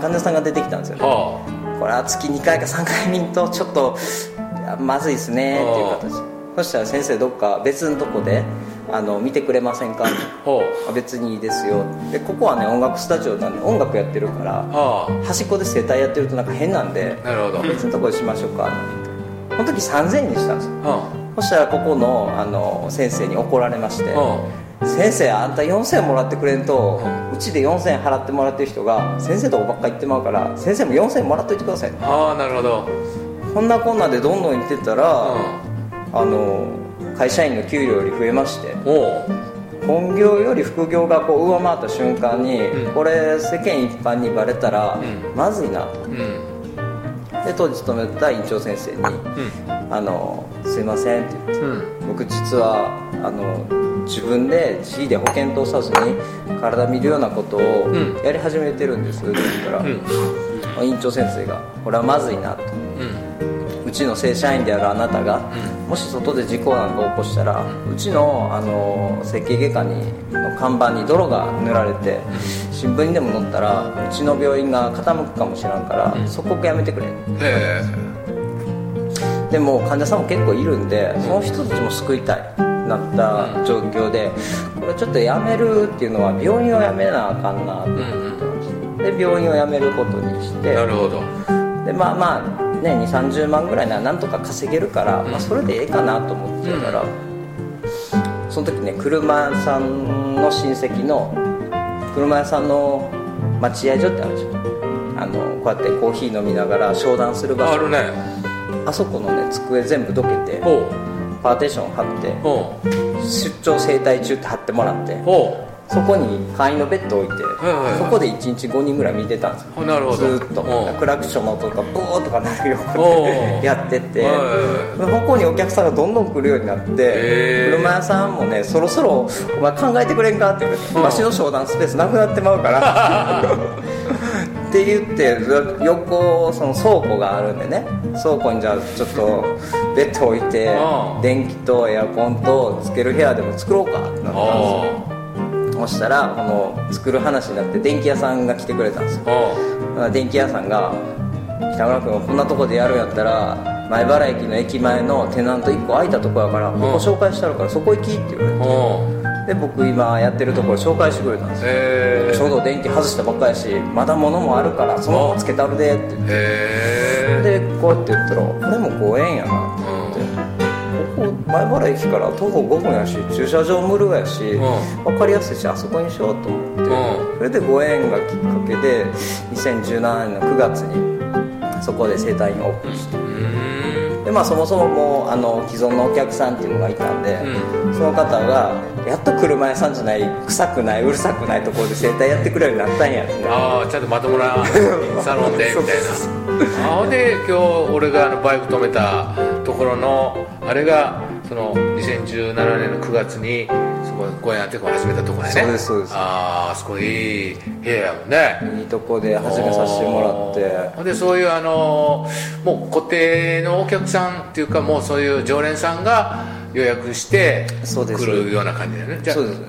患者さんが出てきたんですよね。はこれは月2回か3回見んとちょっとまずいですねっていう形。そしたら先生どっか別のとこであの見てくれませんかあほあ。別にいいですよ。でここはね音楽スタジオなんで音楽やってるから端っこで整体やってるとなんか変なんであなるほど。別のとこでしましょうか。って言ってこの時3000円にしたんですよ。はそしたらここのあの先生に怒られまして先生あんた4000円もらってくれんとうちで4000円払ってもらってる人が先生とこばっか行ってまうから先生も4000円もらっといてください。あああなるほど。こんなこんなでどんどん行ってったら、うあの会社員の給料より増えまして本業より副業がこう上回った瞬間に、うん。これ世間一般にバレたら、うん。まずいな。とうん。で当時勤めてた院長先生にうん「あのすいません」って言ってうん。僕実はあの自分で自費で保険通さずに体見るようなことをうん。やり始めてるんです。って言ったら、うん。院長先生が「これはまずいな」と。うちの正社員であるあなたが、うもし外で事故なんか起こしたら、うちのあの整形外科にの看板に泥が塗られて、新聞にでも載ったらうちの病院が傾くかもしらんから、うん。即刻やめてくれ。へでも患者さんも結構いるんでその人たちも救いたいなった状況でこれちょっとやめるっていうのは病院を辞めなあかんなってえうん言ってで病院を辞めることにしてなるほど。でまあまあね2 3 0万ぐらいならなんとか稼げるから、うん。まあ、それでええかなと思ってたら、その時ね車屋さんの親戚の車屋さんの待合所ってあるでしょあのこうやってコーヒー飲みながら商談する場所。あるねあそこのね机全部どけてパーテーション貼って出張整体中って貼ってもらってほそこに簡易のベッド置いて、はいはいはい。そこで1日5人ぐらい見てたんですよ。うなるほど。ずーっと。クラクションの音とかブーとかなるよおうう。に やってて。はいはいここにお客さんがどんどん来るようになって車屋さんもねそろそろお前考えてくれんかって言われてうん。わしの商談スペースなくなってまうから って言って横その倉庫があるんでね。倉庫にじゃあちょっとベッド置いてうん。電気とエアコンとつける部屋でも作ろうかってなったんですよ。あそしたらこの作る話になって電気屋さんが来てくれたんですよ。だから電気屋さんが「北村君こんなとこでやるんやったら前原駅の駅前のテナント1個空いたとこやからここ紹介してあるからそこ行き」って言われてで僕今やってるところ紹介してくれたんですよ。へえちょうど電気外したばっかやしまだ物もあるからそのままつけてあるでって言って。へえでこうやって言ったらこれもご縁やなって。思ってここ前原駅から徒歩5分やし駐車場無料やしう分かりやすいしあそこにしようと思って。うん。それでご縁がきっかけで2017年の9月にそこで整体院オープンして。うんでまあそもそももうあの既存のお客さんっていうのがいたんで、うその方がやっと車屋さんじゃない臭くないうるさくないところで整体やってくれるようになったんやああちゃんとまともな サロンでみたいな。あほんで今日俺があのバイク止めたところのあれがその2017年の9月にそこご縁あってこう始めたところね。そうですそうです。ああそこいい部屋やもんね。いいとこで始めさせてもらって。でそういうあのもう固定のお客さんっていうかもうそういう常連さんが予約してそうです。来るような感じだよね。じゃあそうです。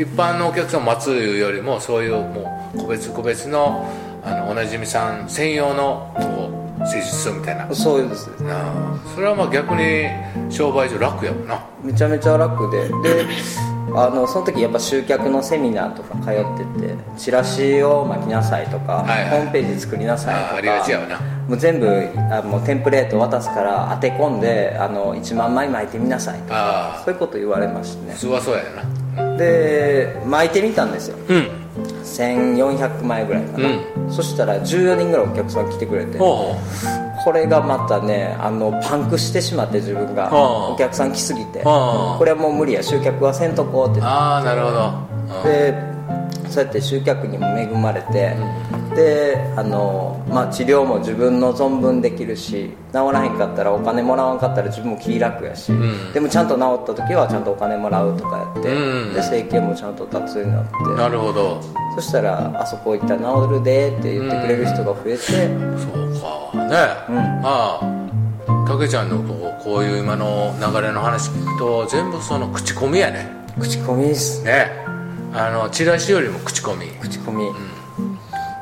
一般のお客さんを待つよりもそういうもう個別個別のあのおなじみさん専用のこう施術みたいな。そうです。なあそれはまあ逆に商売上楽やもんな。めちゃめちゃ楽で。であのその時やっぱ集客のセミナーとか通っててチラシを巻きなさいとか、はいはい。ホームページ作りなさいとかあありがちやわな。もう全部あもうテンプレート渡すから当て込んであの1万枚巻いてみなさいとかあそういうこと言われましてね。普通はそうやな。で巻いてみたんですよ。うん。1400枚ぐらいかな、そしたら14人ぐらいお客さん来てくれて。ほこれがまたねあのパンクしてしまって自分が。はあ。お客さん来すぎて。はあ。これはもう無理や集客はせんとこうってうああなるほど。でそうやって集客にも恵まれてであの、まあ、治療も自分の存分できるし治らへんかったらお金もらわんかったら自分も気楽やし、ん。でもちゃんと治った時はちゃんとお金もらうとかやって、うん。で整形もちゃんと立つようになって。なるほど。そしたらあそこ行ったら治るでって言ってくれる人が増えて、そうか。ね、まあたけちゃんのこうこういう今の流れの話聞くと全部その口コミやね。口コミです。ね。あのチラシよりも口コミ。口コミ、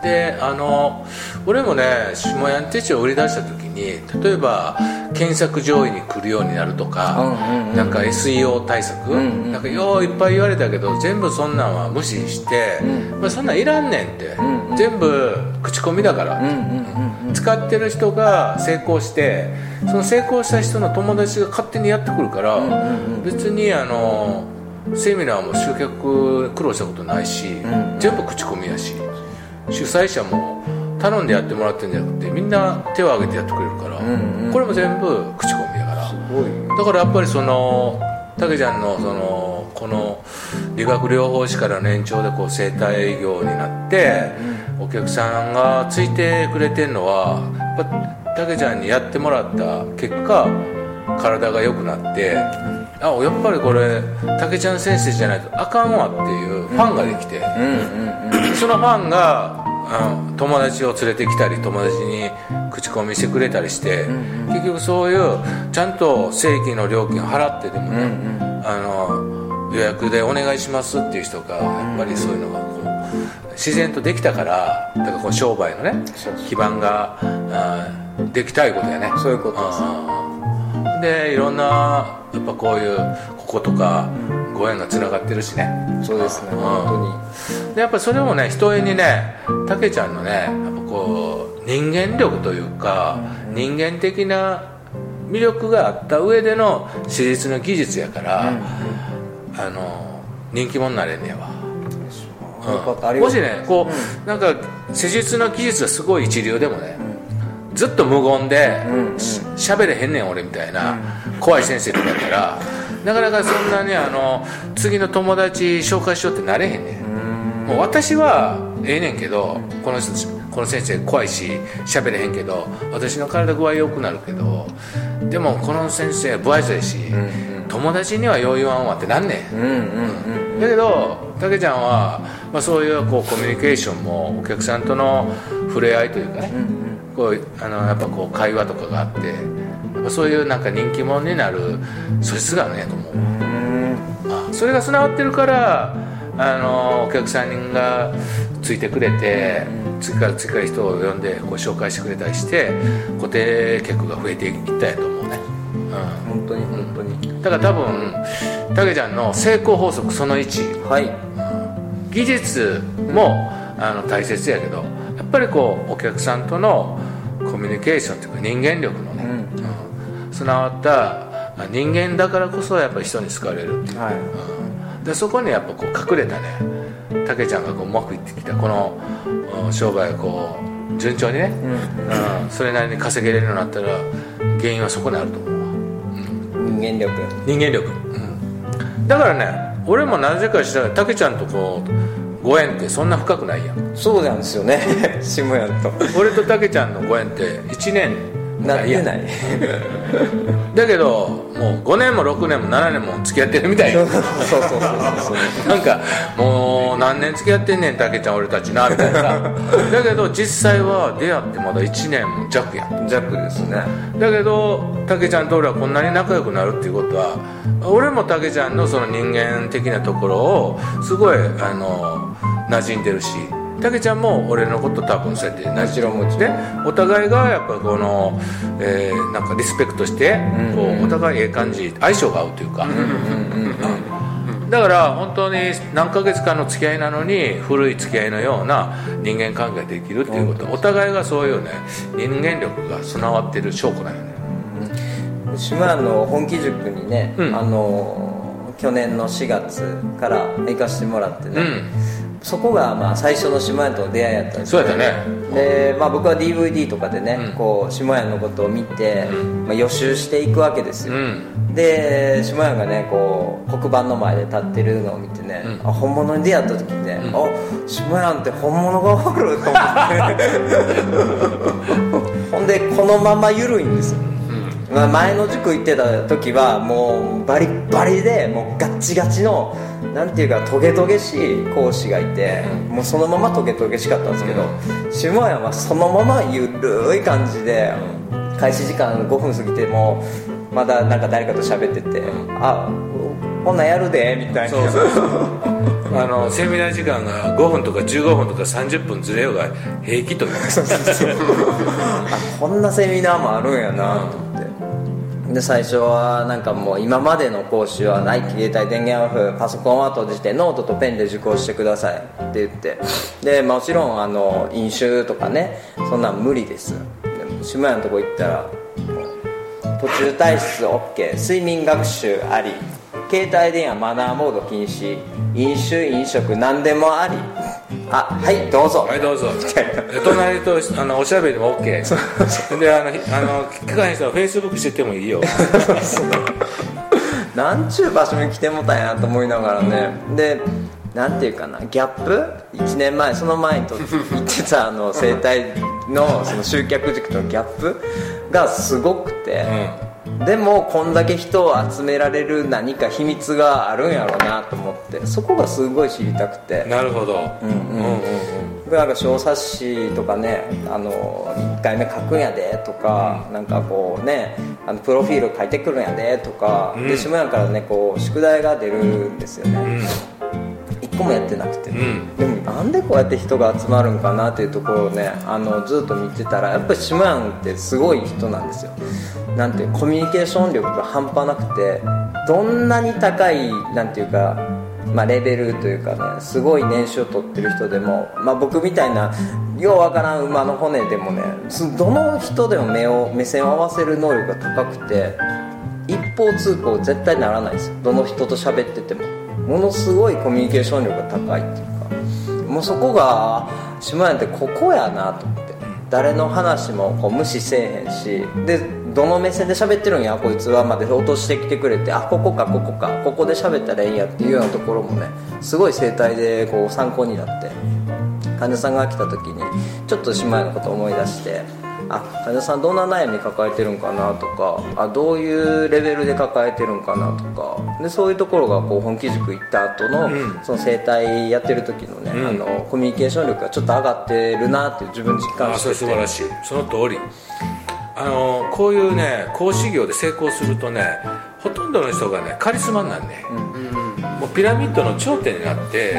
であの俺もね下屋手帳を売り出した時に例えば検索上位に来るようになるとか、うんうんうんなんか SEO 対策、んうんなんかよういっぱい言われたけど全部そんなんは無視して、まあ、そんなんいらんねんって、んうん。全部口コミだから、うんうんうん使ってる人が成功してその成功した人の友達が勝手にやってくるから、別にあのセミナーも集客苦労したことないし、ん。全部口コミやし主催者も頼んでやってもらってるんじゃなくてみんな手を挙げてやってくれるから、んうん。これも全部口コミやから。だからやっぱりそのたけちゃんのそのこの理学療法士からの延長でこう整体業になって、お客さんがついてくれてるのはたけちゃんにやってもらった結果体が良くなって、あやっぱりこれたけちゃん先生じゃないとあかんわっていうファンができて、うんうんうんそのファンがあ友達を連れてきたり友達に口コミしてくれたりして、結局そういうちゃんと正規の料金を払ってでもね、あの予約でお願いしますっていう人がやっぱりそういうのがこう自然とできたからだからこう商売のね基盤があできたいことやね。そういうことです。うん。でいろんなやっぱこういうこことかご縁がつながってるしね。そうですねうん。本でやっぱそれもね一重にねたけちゃんのねやっぱこう人間力というか、人間的な魅力があった上での施術の技術やから、あの人気者になれんねやわ、当によかったありもしねこう、なんか施術の技術がすごい一流でもね、ずっと無言でんうん。しゃべれへんねん俺みたいな怖い先生とかやったらなかなかそんなにあの次の友達紹介しようってなれへんねん。もう私はええねんけどこの人この先生怖いし喋れへんけど私の体具合良くなるけどでもこの先生不愛想やし、友達にはよう言わんわってなんねん。うんうんうんだけどたけちゃんは、まあ、そういうこうコミュニケーションもお客さんとの触れ合いというかね、こうあのやっぱこう会話とかがあってぱそういうなんか人気者になる素質があるんやと思う、あそれが備わってるからあのお客さんがついてくれて、次から次から人を呼んでこう紹介してくれたりして固定客が増えていったんやと思うね、うん。本当に本当に。だから多分たけちゃんの成功法則その1はい。技術もあの大切やけどやっぱりこうお客さんとのコミュニケーションというか人間力のね、うん備わったあ人間だからこそやっぱり人に好かれるっていう、はい。うん。でそこにやっぱこう隠れたねたけちゃんがこううまくいってきたこのうん商売がこう順調にね、うん。それなりに稼げれるようになったら原因はそこにあると思うわ。人間力。人間力、うん、だからね俺もなぜかしたらたけちゃんとこうご縁ってそんな深くないやん。そうなんですよね。下屋と。俺とたけちゃんのご縁って1年なってない。だけどもう5年も6年も7年も付き合ってるみたい。よそうそうそうそうそう。なんかもう何年付き合ってんねんたけちゃん俺たちなみたいなさ。だけど実際は出会ってまだ1年も弱やん。弱ですね。だけどたけちゃんと俺はこんなに仲良くなるっていうことは俺もたけちゃんのその人間的なところをすごいあの馴染んでるしたけちゃんも俺のこと多分そうやって馴染んでもちろんもちでお互いがやっぱこの、えーなんかリスペクトして、こうお互いええ感じ相性が合うというか、だから本当に何ヶ月間の付き合いなのに古い付き合いのような人間関係ができるっていうこと。お互いがそういうね人間力が備わってる証拠だよね。島屋の本気塾にね、うん。あの去年の4月から行かしてもらってね、うん。そこがまあ最初の島屋との出会いやったんですそうやったね。で、まあ、僕は DVD とかでね、うん。こう島屋のことを見て、うん。まあ、予習していくわけですうよ、ん。で島屋がねこう黒板の前で立ってるのを見てね、うん。あ本物に出会った時にね、うん。あ島屋って本物がおると思って。ほんでこのまま緩いんですよまあ、前の塾行ってた時はもうバリッバリでもうガッチガチのなんていうかトゲトゲしい講師がいて、もうそのままトゲトゲしかったんですけど、下屋はそのままゆるい感じで開始時間5分過ぎてもまだなんか誰かと喋ってて「あこんなんやるで」みたいな。そうそう あのセミナー時間が5分とか15分とか30分ずれようが平気という。あこんなセミナーもあるんやなとで最初はなんかもう今までの講師はない携帯電源オフパソコンは閉じてノートとペンで受講してくださいって言って。でもちろんあの飲酒とかねそんなん無理です。でも下屋のとこ行ったら途中退出 OK 睡眠学習あり。携帯電話マナーモード禁止。飲酒飲食何でもあり。あはいどうぞ。はいどうぞ。みたいなで隣とあのおしゃべりも OK であのひあの聞かへん人はフェイスブックしててもいいよ。なんちゅう場所に来てもたんやと思いながらね。でなんていうかなギャップ？1年前その前にと行ってたあの生態のその集客軸とのギャップがすごくて、でもこんだけ人を集められる何か秘密があるんやろうなと思ってそこがすごい知りたくて。なるほど。うんうんうん。なんか小冊子とかねあの1回目書くんやでとか、なんかこうねあのプロフィール書いてくるんやでとか、うん。で下屋からねこう宿題が出るんですよね、うん。1個もやってなくて、ん。でもなんでこうやって人が集まるんかなっていうところをねあのずっと見てたらやっぱり下屋ってすごい人なんですよ。なんていうコミュニケーション力が半端なくてどんなに高いなんていうかまあ、レベルというかねすごい年収を取ってる人でも、まあ、僕みたいなようわからん馬の骨でもねすどの人でも目を目線を合わせる能力が高くて一方通行絶対ならないですよ。どの人と喋っててもものすごいコミュニケーション力が高いっていうかもうそこが島屋ってここやなと思って誰の話もこう無視せえへんしでどの目線で喋ってるんやこいつはまで落としてきてくれてあここかここかここで喋ったらいいんやっていうようなところもねすごい生態でこう参考になって患者さんが来た時にちょっと島屋のこと思い出してあ患者さんどんな悩み抱えてるんかなとかあどういうレベルで抱えてるんかなとか。でそういうところがこう本気塾行った後の、ん。その整体やってる時のね、うん。あのコミュニケーション力がちょっと上がってるなっていう自分実感してて。れ素晴らしい。その通り。あのこういうね講師業で成功するとねほとんどの人がねカリスマになんね、もうピラミッドの頂点になって、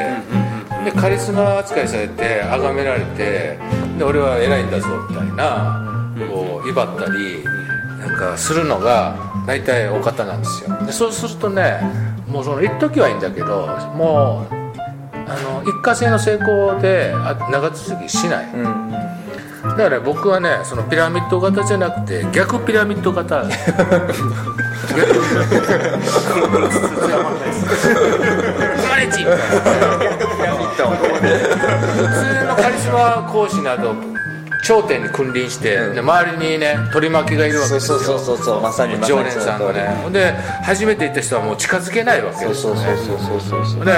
でカリスマ扱いされて崇められてで俺は偉いんだぞみたいなこう威張ったりなんかするのが大体お方なんですよ。でそうするとねもうその一時はいいんだけどもうあの一過性の成功であ長続きしない、うん。だから僕はねそのピラミッド型じゃなくて逆ピラミッド型。逆。マレッジみたいな 普通のカリスマ講師など頂点に君臨して、で周りにね取り巻きがいるわけですよ。そうそうそうそう。まさに常連さんがね。で初めて行った人はもう近づけないわけそうそうですよねそうそうそうそう。で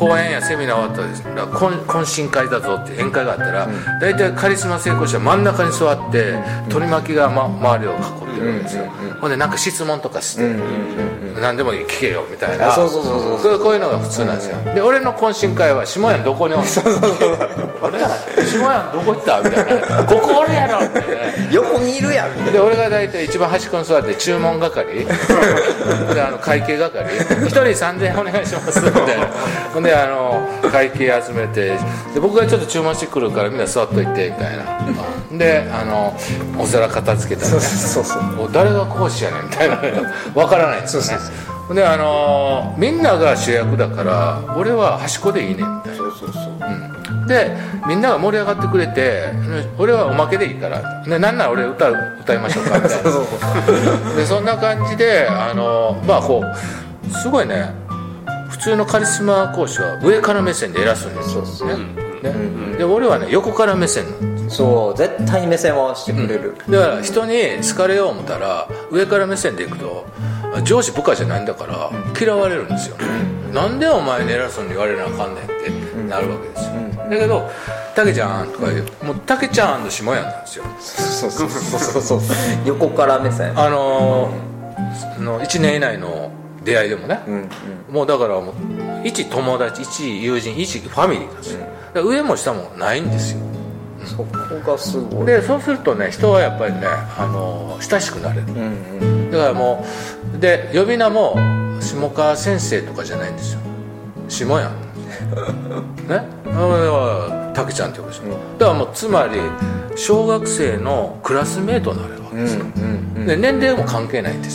講演やセミナー終わったらです。ら懇懇親会だぞって宴会があったら、大体カリスマ成功者は真ん中に座って、取り巻きが、ま、周りを囲ってるわけですよ、ほんでなんか質問とかして、何でもいい聞けよみたいな。あそうそうそうそうこうこういうのが普通なんですよ、で俺の懇親会は下屋どこに？おるあれ下屋どこ行った？みたいなここ俺やろってね横にいるやん。みたいなで俺が大体一番端っこに座って注文係 であの会計係。一人3000円お願いします。みたいな。ほんであの会計集めてで僕がちょっと注文してくるからみんな座っといてみたいな。であのお皿片付けたらねそうそうもう。誰が講師やねんみたいな。わからないんですよね。ほんであのみんなが主役だから俺は端っこでいいねんみたいな。そうそうそう。でみんなが盛り上がってくれて俺はおまけでいいからでなんなら俺歌う歌いましょうかみたいな。でそんな感じであのまあこうすごいね普通のカリスマ講師は上から目線で偉そうに言うんですよね。ねで俺はね横から目線。なんですそう絶対に目線を合わせてくれる、だから人に好かれよう思ったら上から目線でいくと上司部下じゃないんだから嫌われるんですよ、なんでお前に偉そうに言われなあかんねんってなるわけですよ、だけど「たけちゃん」とか言うもうたけちゃんの下屋なんですよ。そうそうそうそうそう。横から目線。あのーその1年以内の出会いでもね、うんうん。もうだからもう一友達一友人一ファミリーだから上も下もないんですよ。そこがすごい。でそうするとね人はやっぱりね、あのー親しくなれる。うんうん。だからもうで呼び名も下川先生とかじゃないんですよ。下やん ね？あたけちゃんって呼ぶでしょ、だからもうつまり小学生のクラスメートになれるわけですよ、で年齢も関係ないんです